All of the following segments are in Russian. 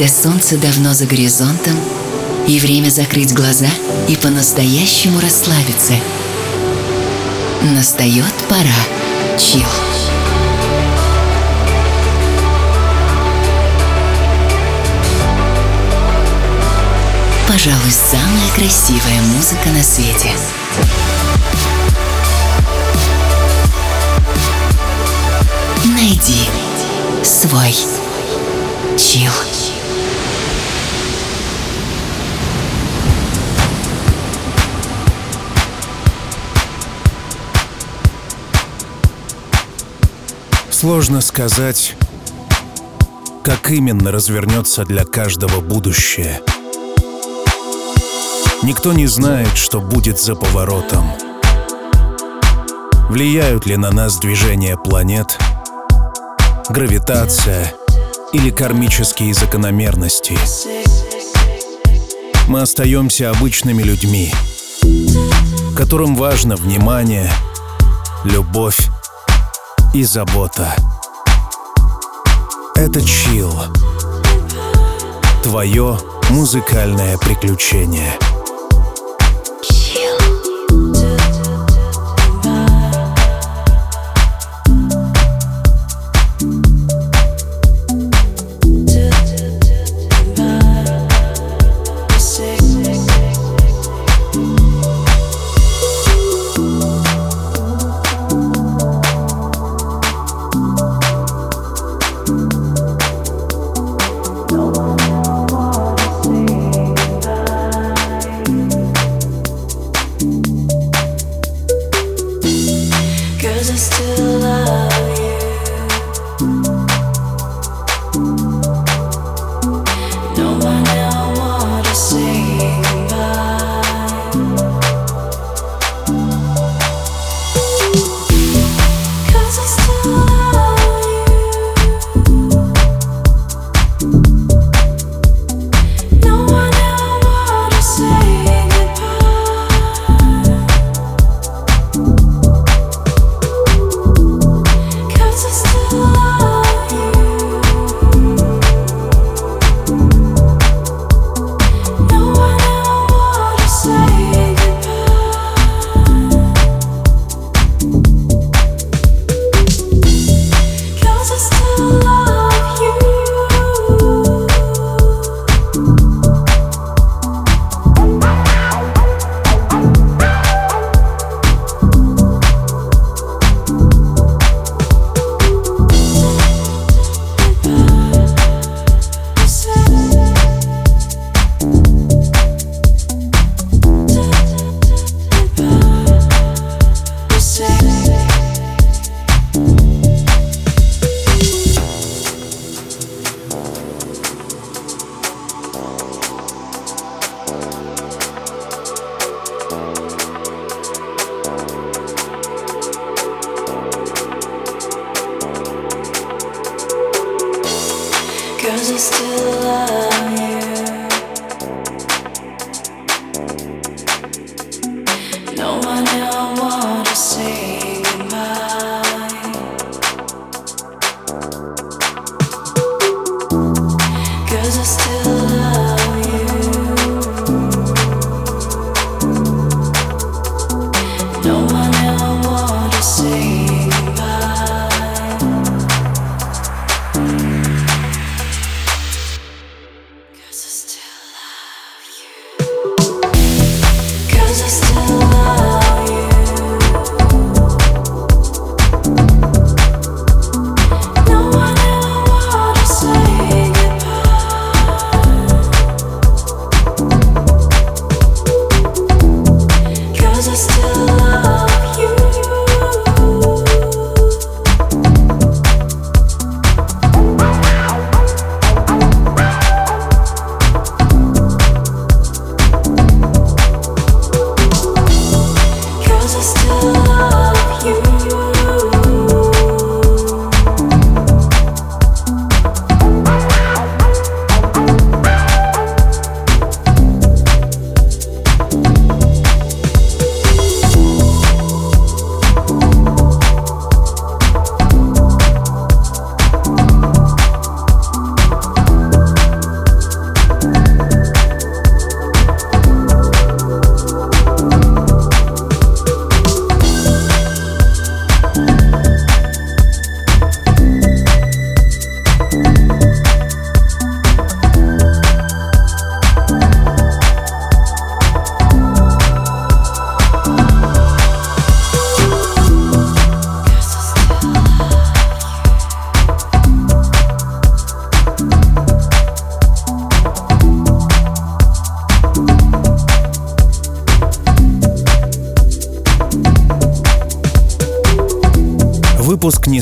когда солнце давно за горизонтом, и время закрыть глаза и по-настоящему расслабиться. Настает пора. Чил. Пожалуй, самая красивая музыка на свете. Найди свой чил. Сложно сказать, как именно развернется для каждого будущее. Никто не знает, что будет за поворотом. Влияют ли на нас движения планет, гравитация или кармические закономерности? Мы остаемся обычными людьми, которым важно внимание, любовь и забота. Это чил. Твое музыкальное приключение.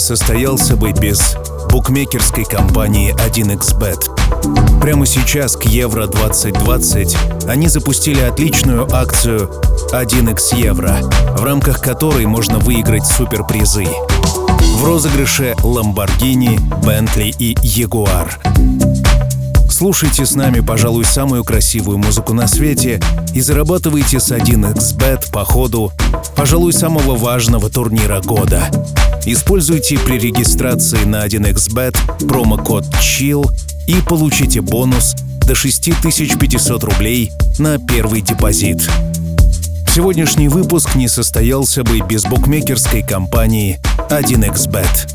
Состоялся бы без букмекерской компании 1xbet. Прямо сейчас к Евро 2020 они запустили отличную акцию 1x Евро, в рамках которой можно выиграть суперпризы. В розыгрыше Lamborghini, Bentley и Jaguar. Слушайте с нами, пожалуй, самую красивую музыку на свете и зарабатывайте с 1xbet по ходу, пожалуй, самого важного турнира года. Используйте при регистрации на 1xbet промокод CHILL и получите бонус до 6500 рублей на первый депозит. Сегодняшний выпуск не состоялся бы без букмекерской компании 1xbet.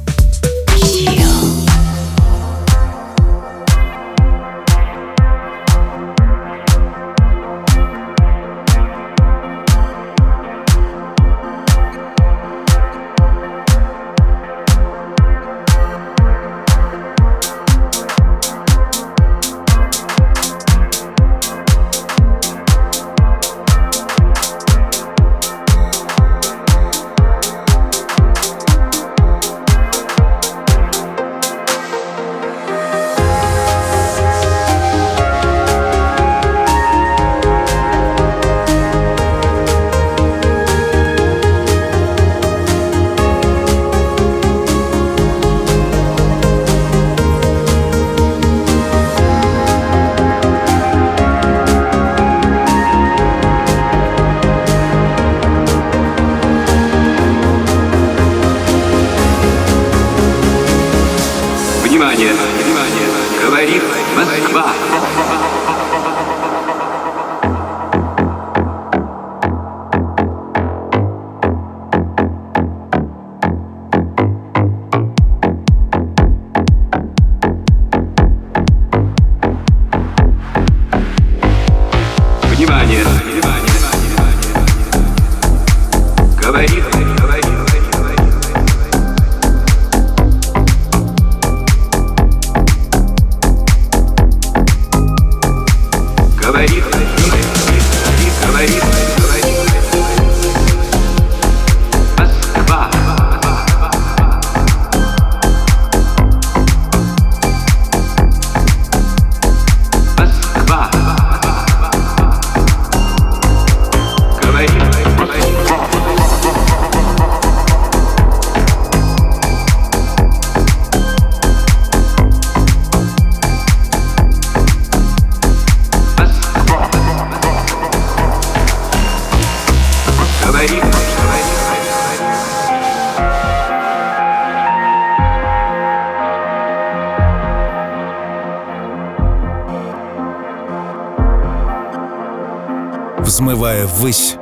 Взмывая ввысь,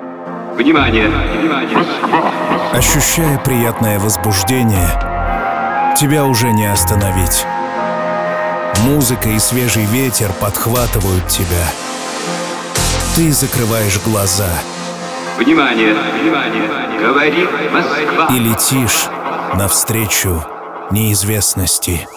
Внимание, внимание. ощущая приятное возбуждение, тебя уже не остановить. Музыка и свежий ветер подхватывают тебя. Ты закрываешь глаза Внимание, внимание. Говорит Москва. и летишь навстречу неизвестности.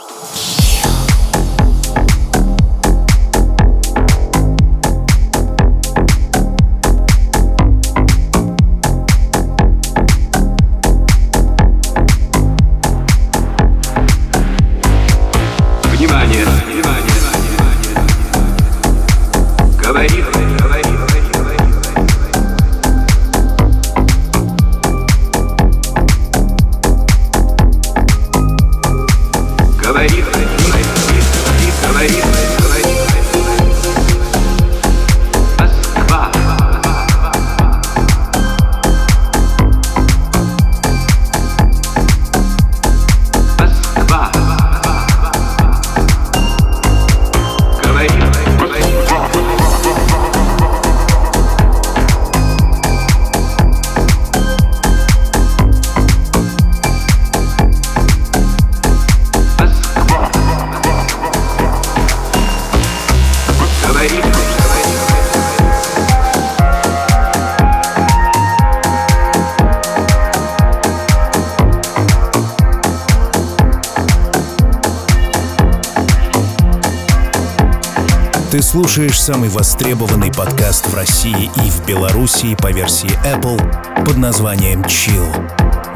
Ты слушаешь самый востребованный подкаст в России и в Белоруссии по версии Apple под названием Chill.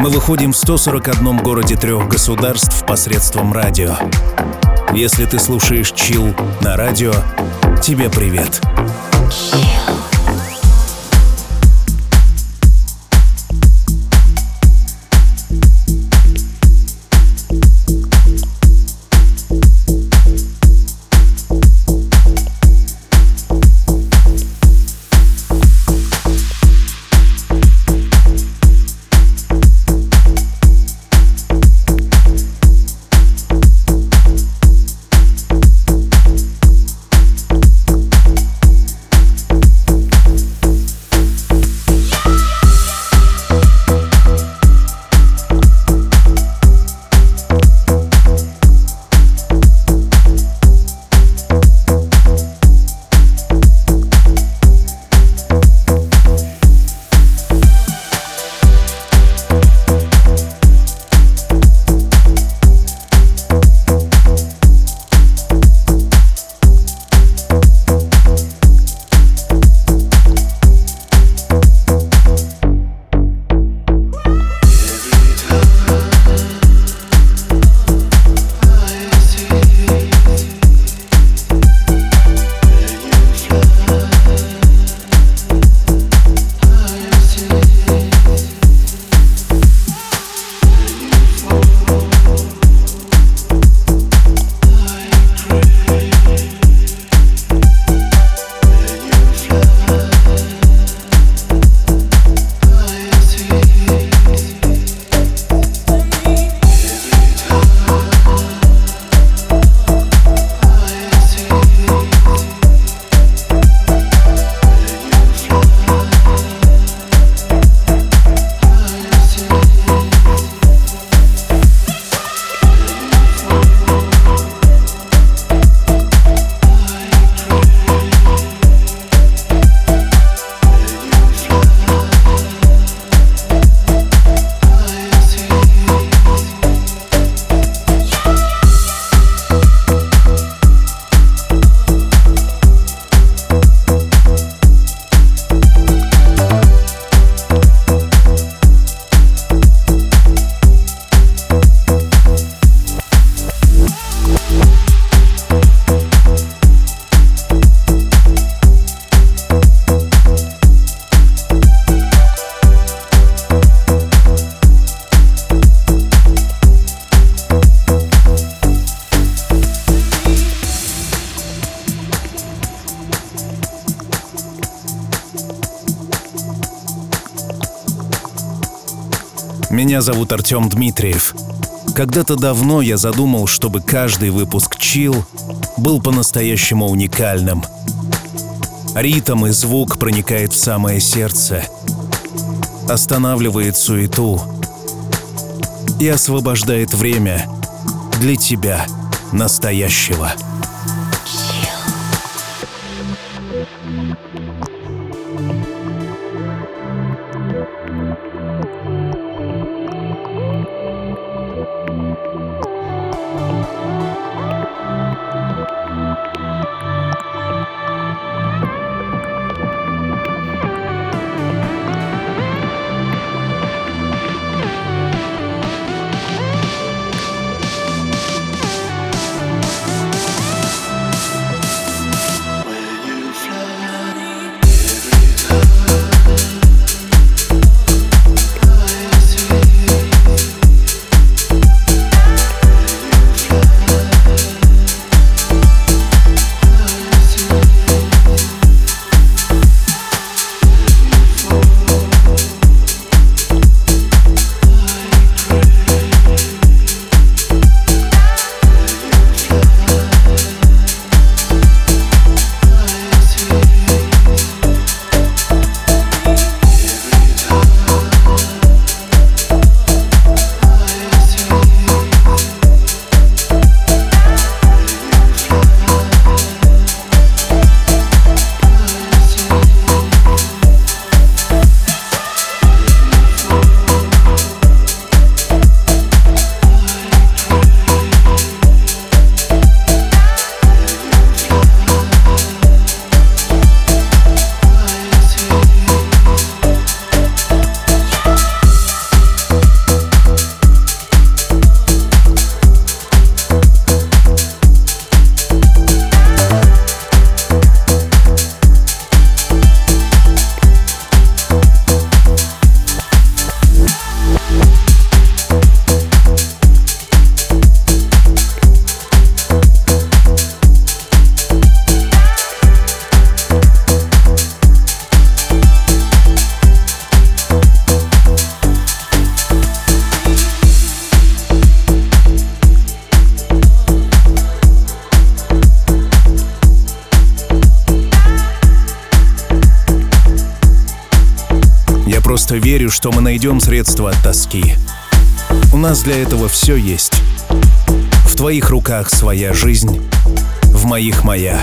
Мы выходим в 141 городе трех государств посредством радио. Если ты слушаешь чил на радио, тебе привет. Chill. Меня зовут Артем Дмитриев. Когда-то давно я задумал, чтобы каждый выпуск «Чил» был по-настоящему уникальным. Ритм и звук проникает в самое сердце, останавливает суету и освобождает время для тебя, настоящего. что мы найдем средства от тоски. У нас для этого все есть. В твоих руках своя жизнь, в моих моя.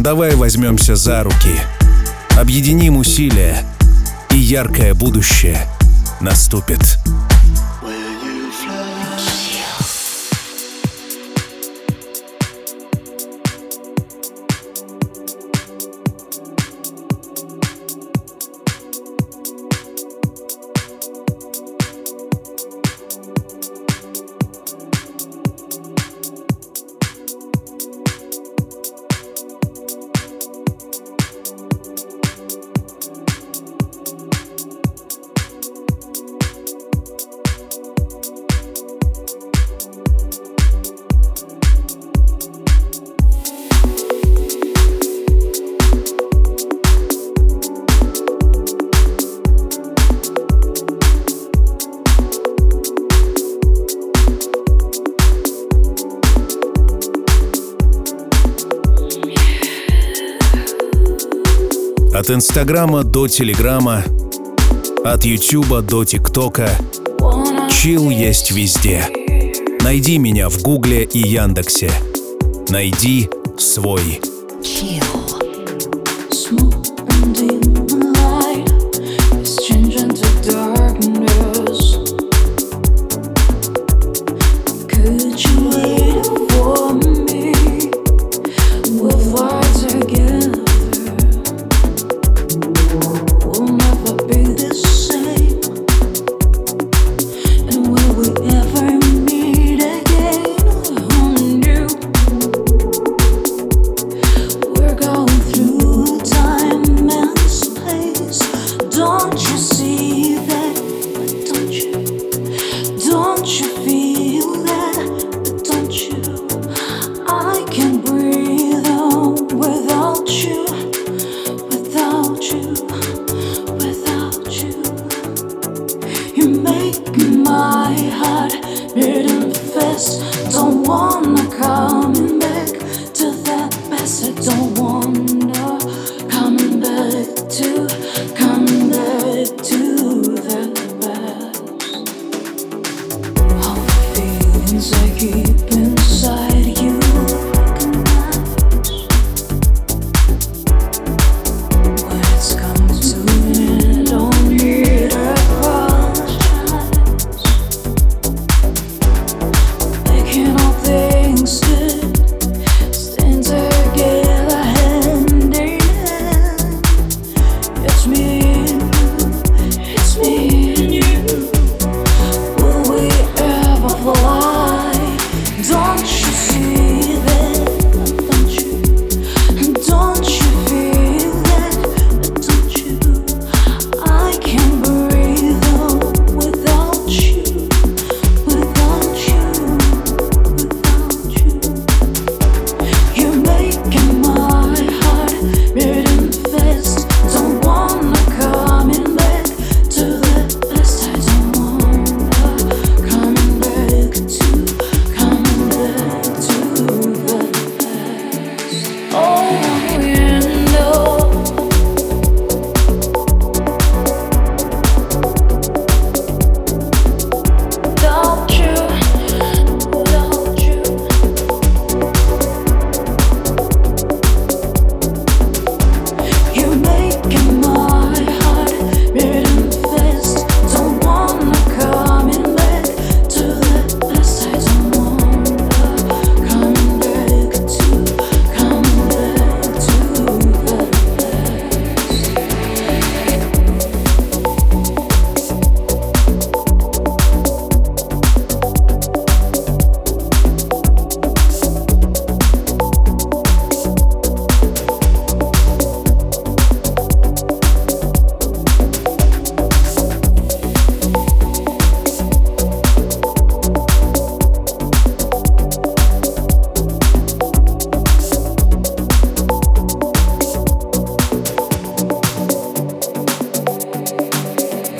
Давай возьмемся за руки, объединим усилия, и яркое будущее наступит. От Инстаграма до Телеграма, от Ютуба до ТикТока. Чил есть везде. Найди меня в Гугле и Яндексе. Найди свой. Chill.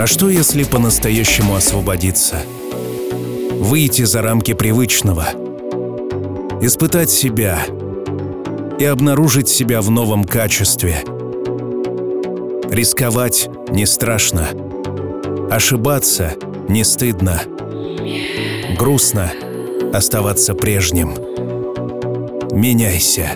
А что, если по-настоящему освободиться? Выйти за рамки привычного, испытать себя и обнаружить себя в новом качестве. Рисковать не страшно. Ошибаться не стыдно. Грустно оставаться прежним. Меняйся.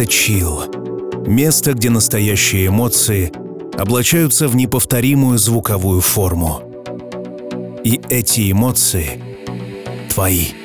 это чил. Место, где настоящие эмоции облачаются в неповторимую звуковую форму. И эти эмоции твои.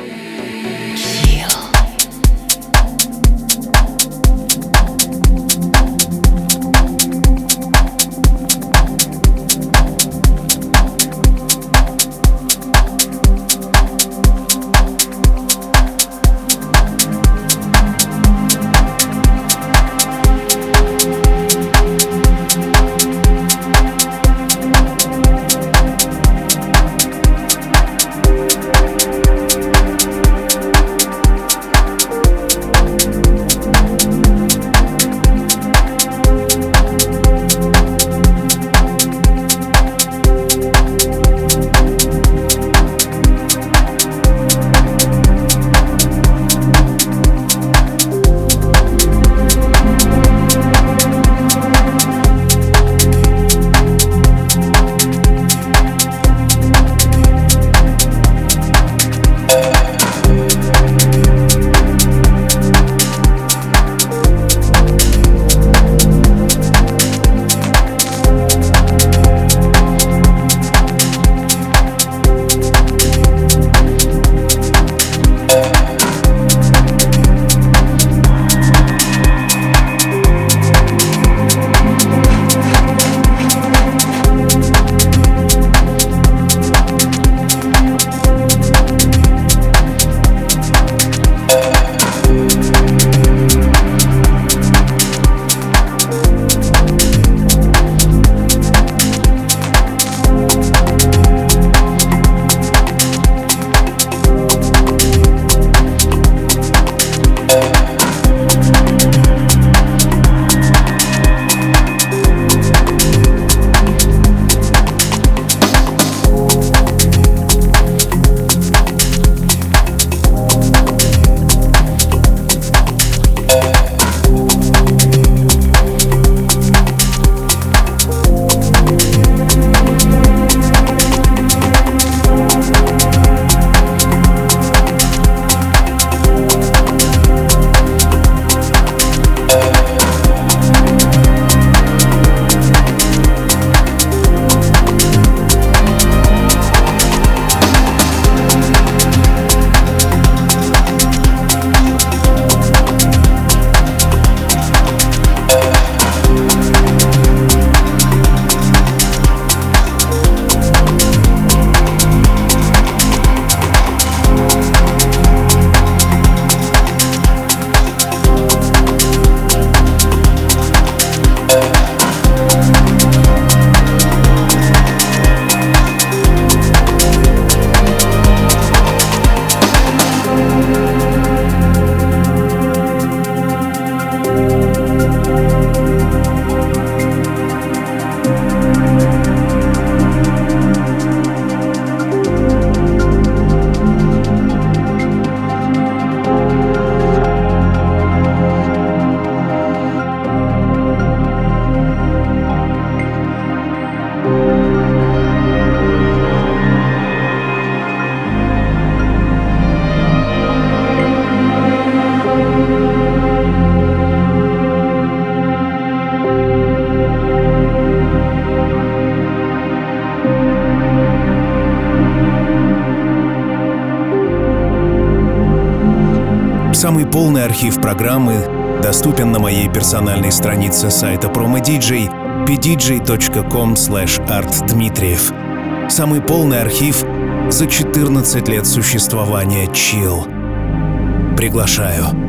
Архив программы доступен на моей персональной странице сайта PromoDJ pdj.com artdmitriev. Самый полный архив за 14 лет существования Chill. Приглашаю.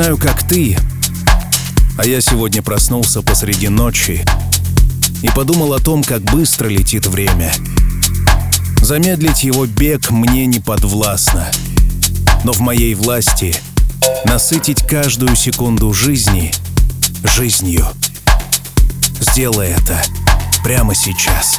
Знаю, как ты, а я сегодня проснулся посреди ночи и подумал о том, как быстро летит время. Замедлить его бег мне не подвластно, но в моей власти насытить каждую секунду жизни жизнью. Сделай это прямо сейчас.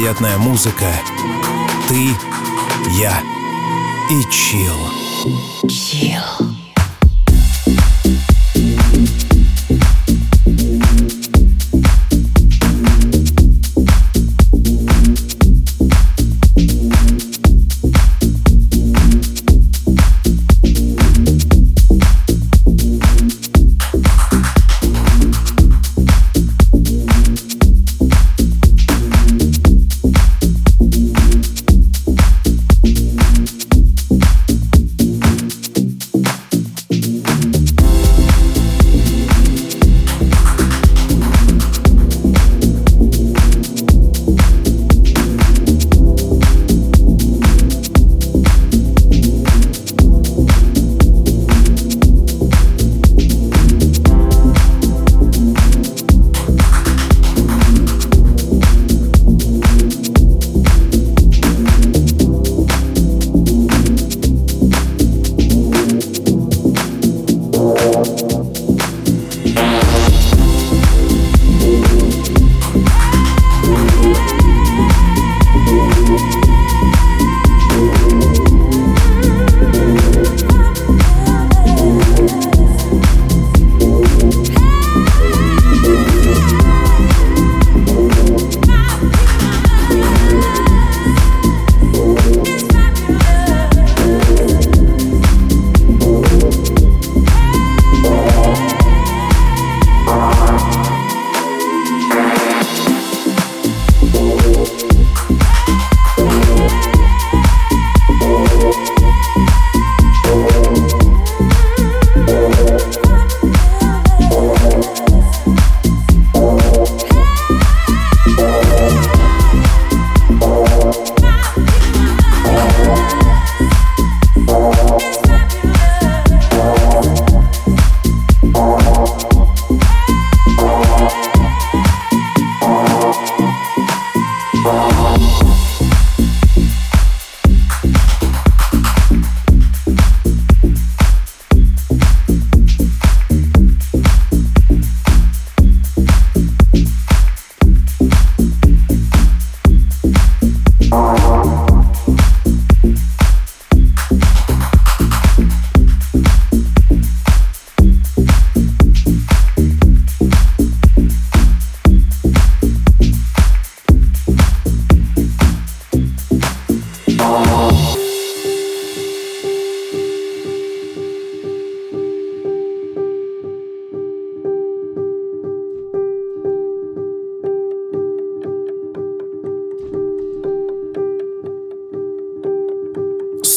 Невероятная музыка. Ты, я и чил. Chill.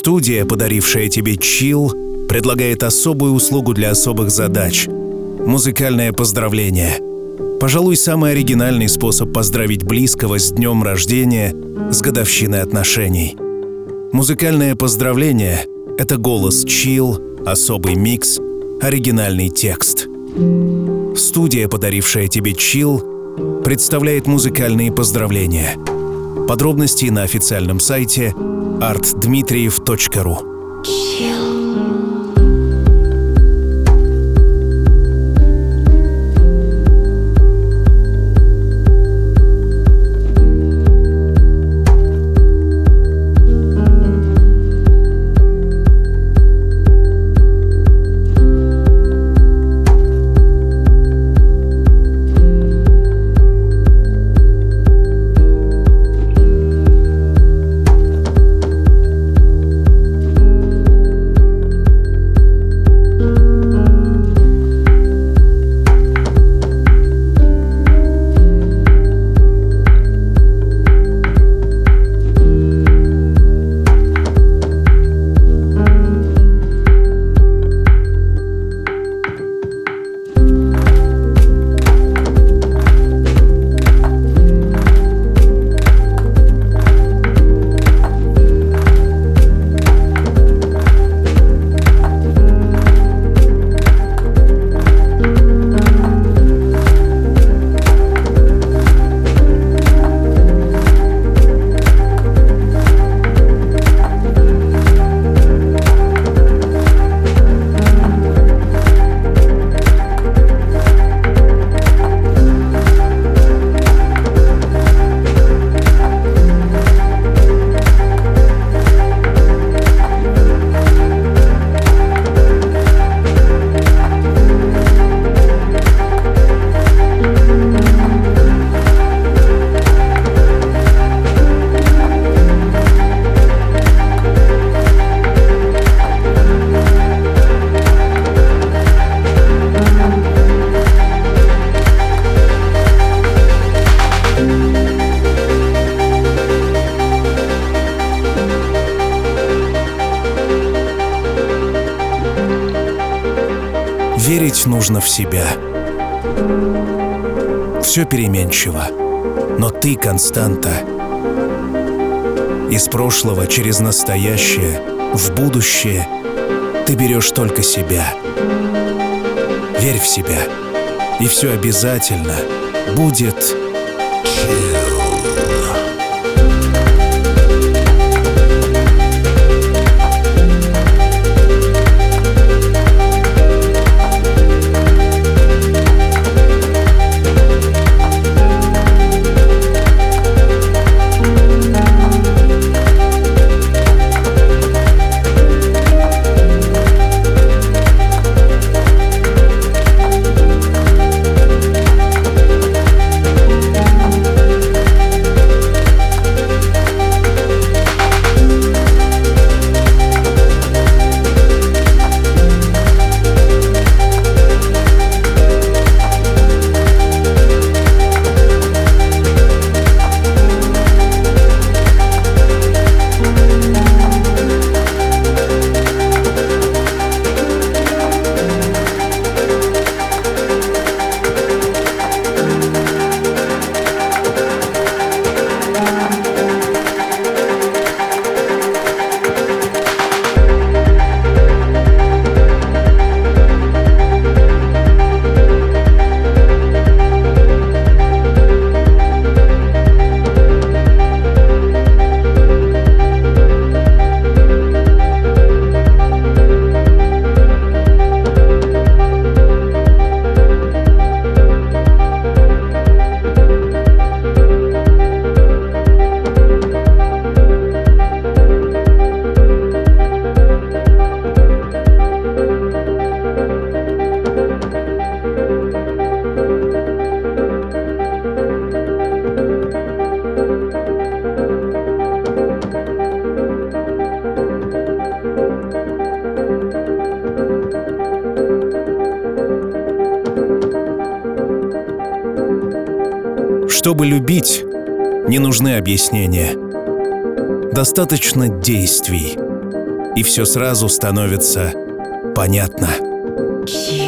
Студия, подарившая тебе чил, предлагает особую услугу для особых задач – музыкальное поздравление. Пожалуй, самый оригинальный способ поздравить близкого с днем рождения, с годовщиной отношений. Музыкальное поздравление – это голос чил, особый микс, оригинальный текст. Студия, подарившая тебе чил, представляет музыкальные поздравления. Подробности на официальном сайте artdmitriev.ru себя. Все переменчиво, но ты константа. Из прошлого через настоящее, в будущее ты берешь только себя. Верь в себя, и все обязательно будет Чтобы любить, не нужны объяснения. Достаточно действий. и все сразу становится понятно. Chill.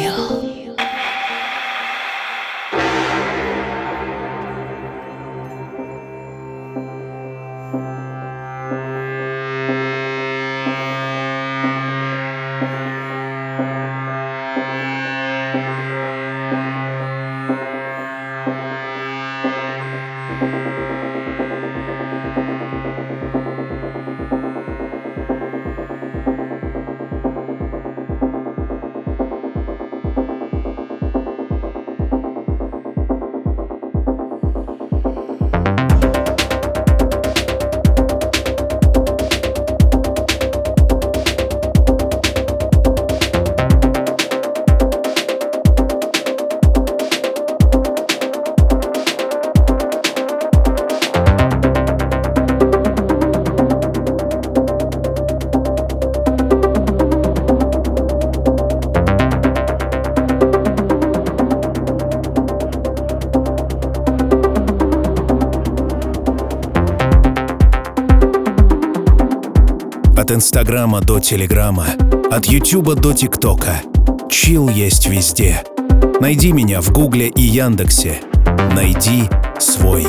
Инстаграма до Телеграма, от Ютуба до ТикТока. Чил есть везде. Найди меня в Гугле и Яндексе. Найди свой.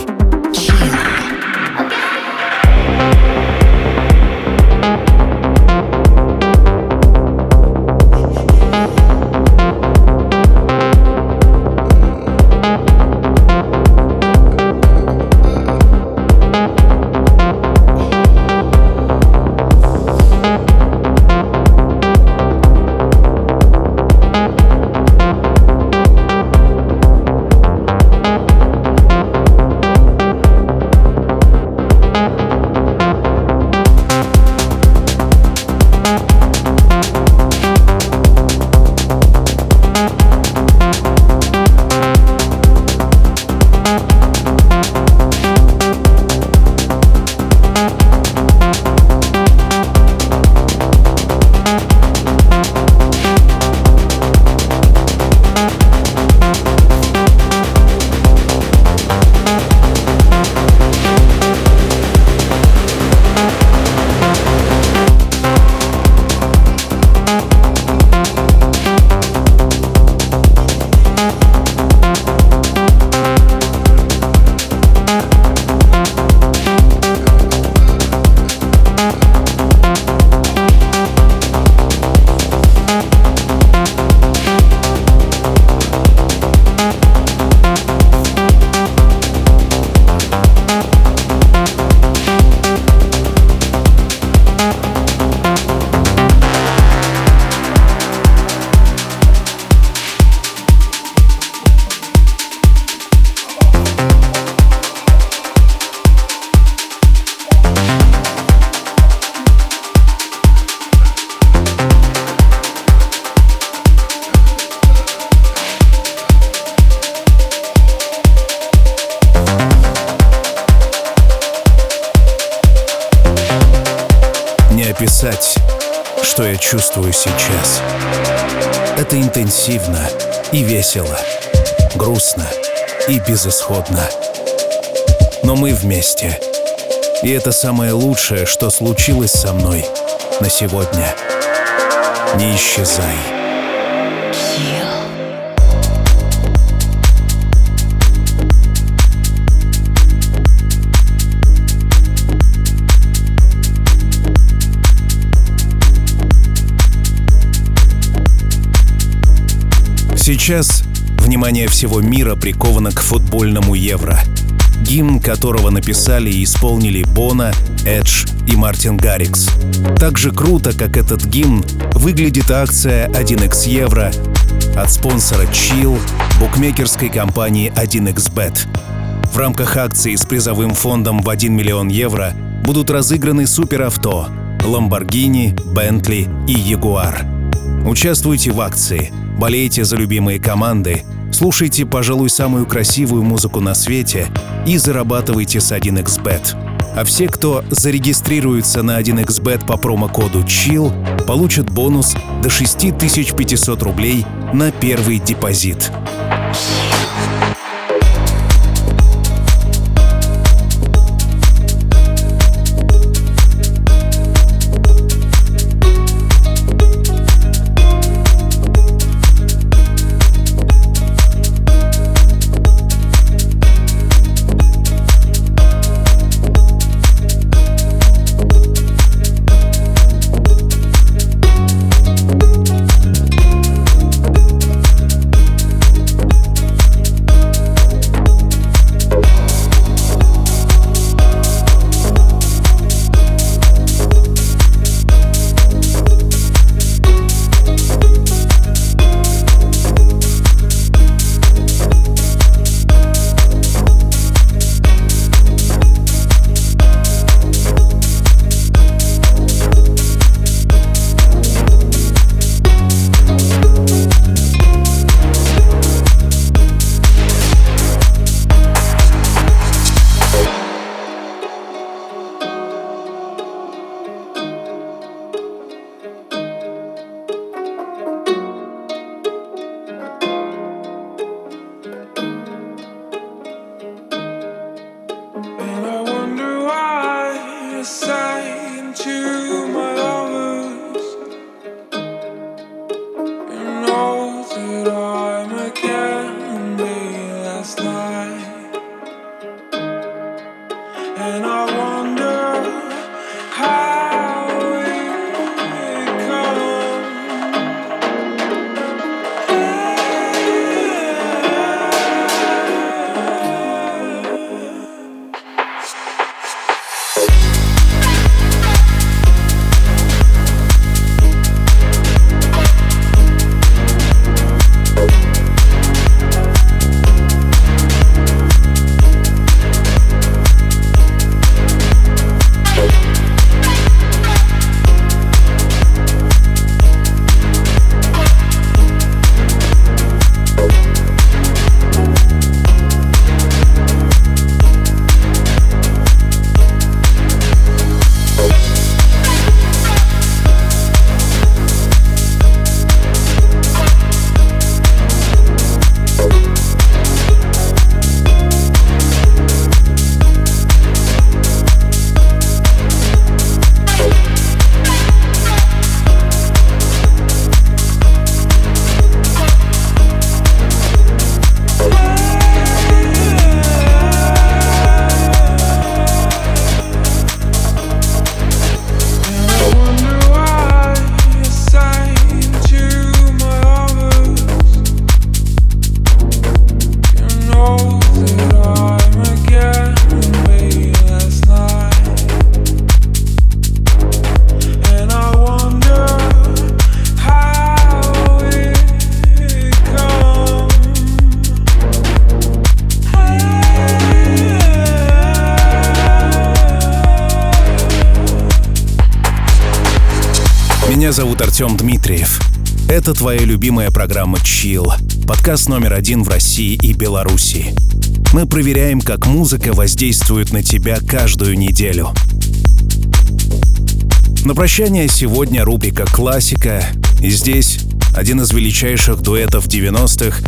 Интенсивно и весело, грустно и безысходно. Но мы вместе. И это самое лучшее, что случилось со мной на сегодня. Не исчезай. Сейчас внимание всего мира приковано к футбольному Евро, гимн которого написали и исполнили Бона, Эдж и Мартин Гаррикс. Так же круто, как этот гимн, выглядит акция 1x Евро от спонсора Chill, букмекерской компании 1xBet. В рамках акции с призовым фондом в 1 миллион евро будут разыграны суперавто, Lamborghini, Bentley и Jaguar. Участвуйте в акции, болейте за любимые команды, слушайте, пожалуй, самую красивую музыку на свете и зарабатывайте с 1xBet. А все, кто зарегистрируется на 1xBet по промокоду CHILL, получат бонус до 6500 рублей на первый депозит. Артем Дмитриев. Это твоя любимая программа «Чил», подкаст номер один в России и Беларуси. Мы проверяем, как музыка воздействует на тебя каждую неделю. На прощание сегодня рубрика «Классика», и здесь один из величайших дуэтов 90-х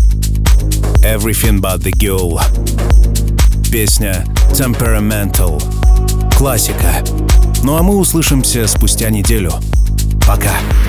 «Everything But The Girl». Песня «Temperamental». Классика. Ну а мы услышимся спустя неделю. Пока. Пока.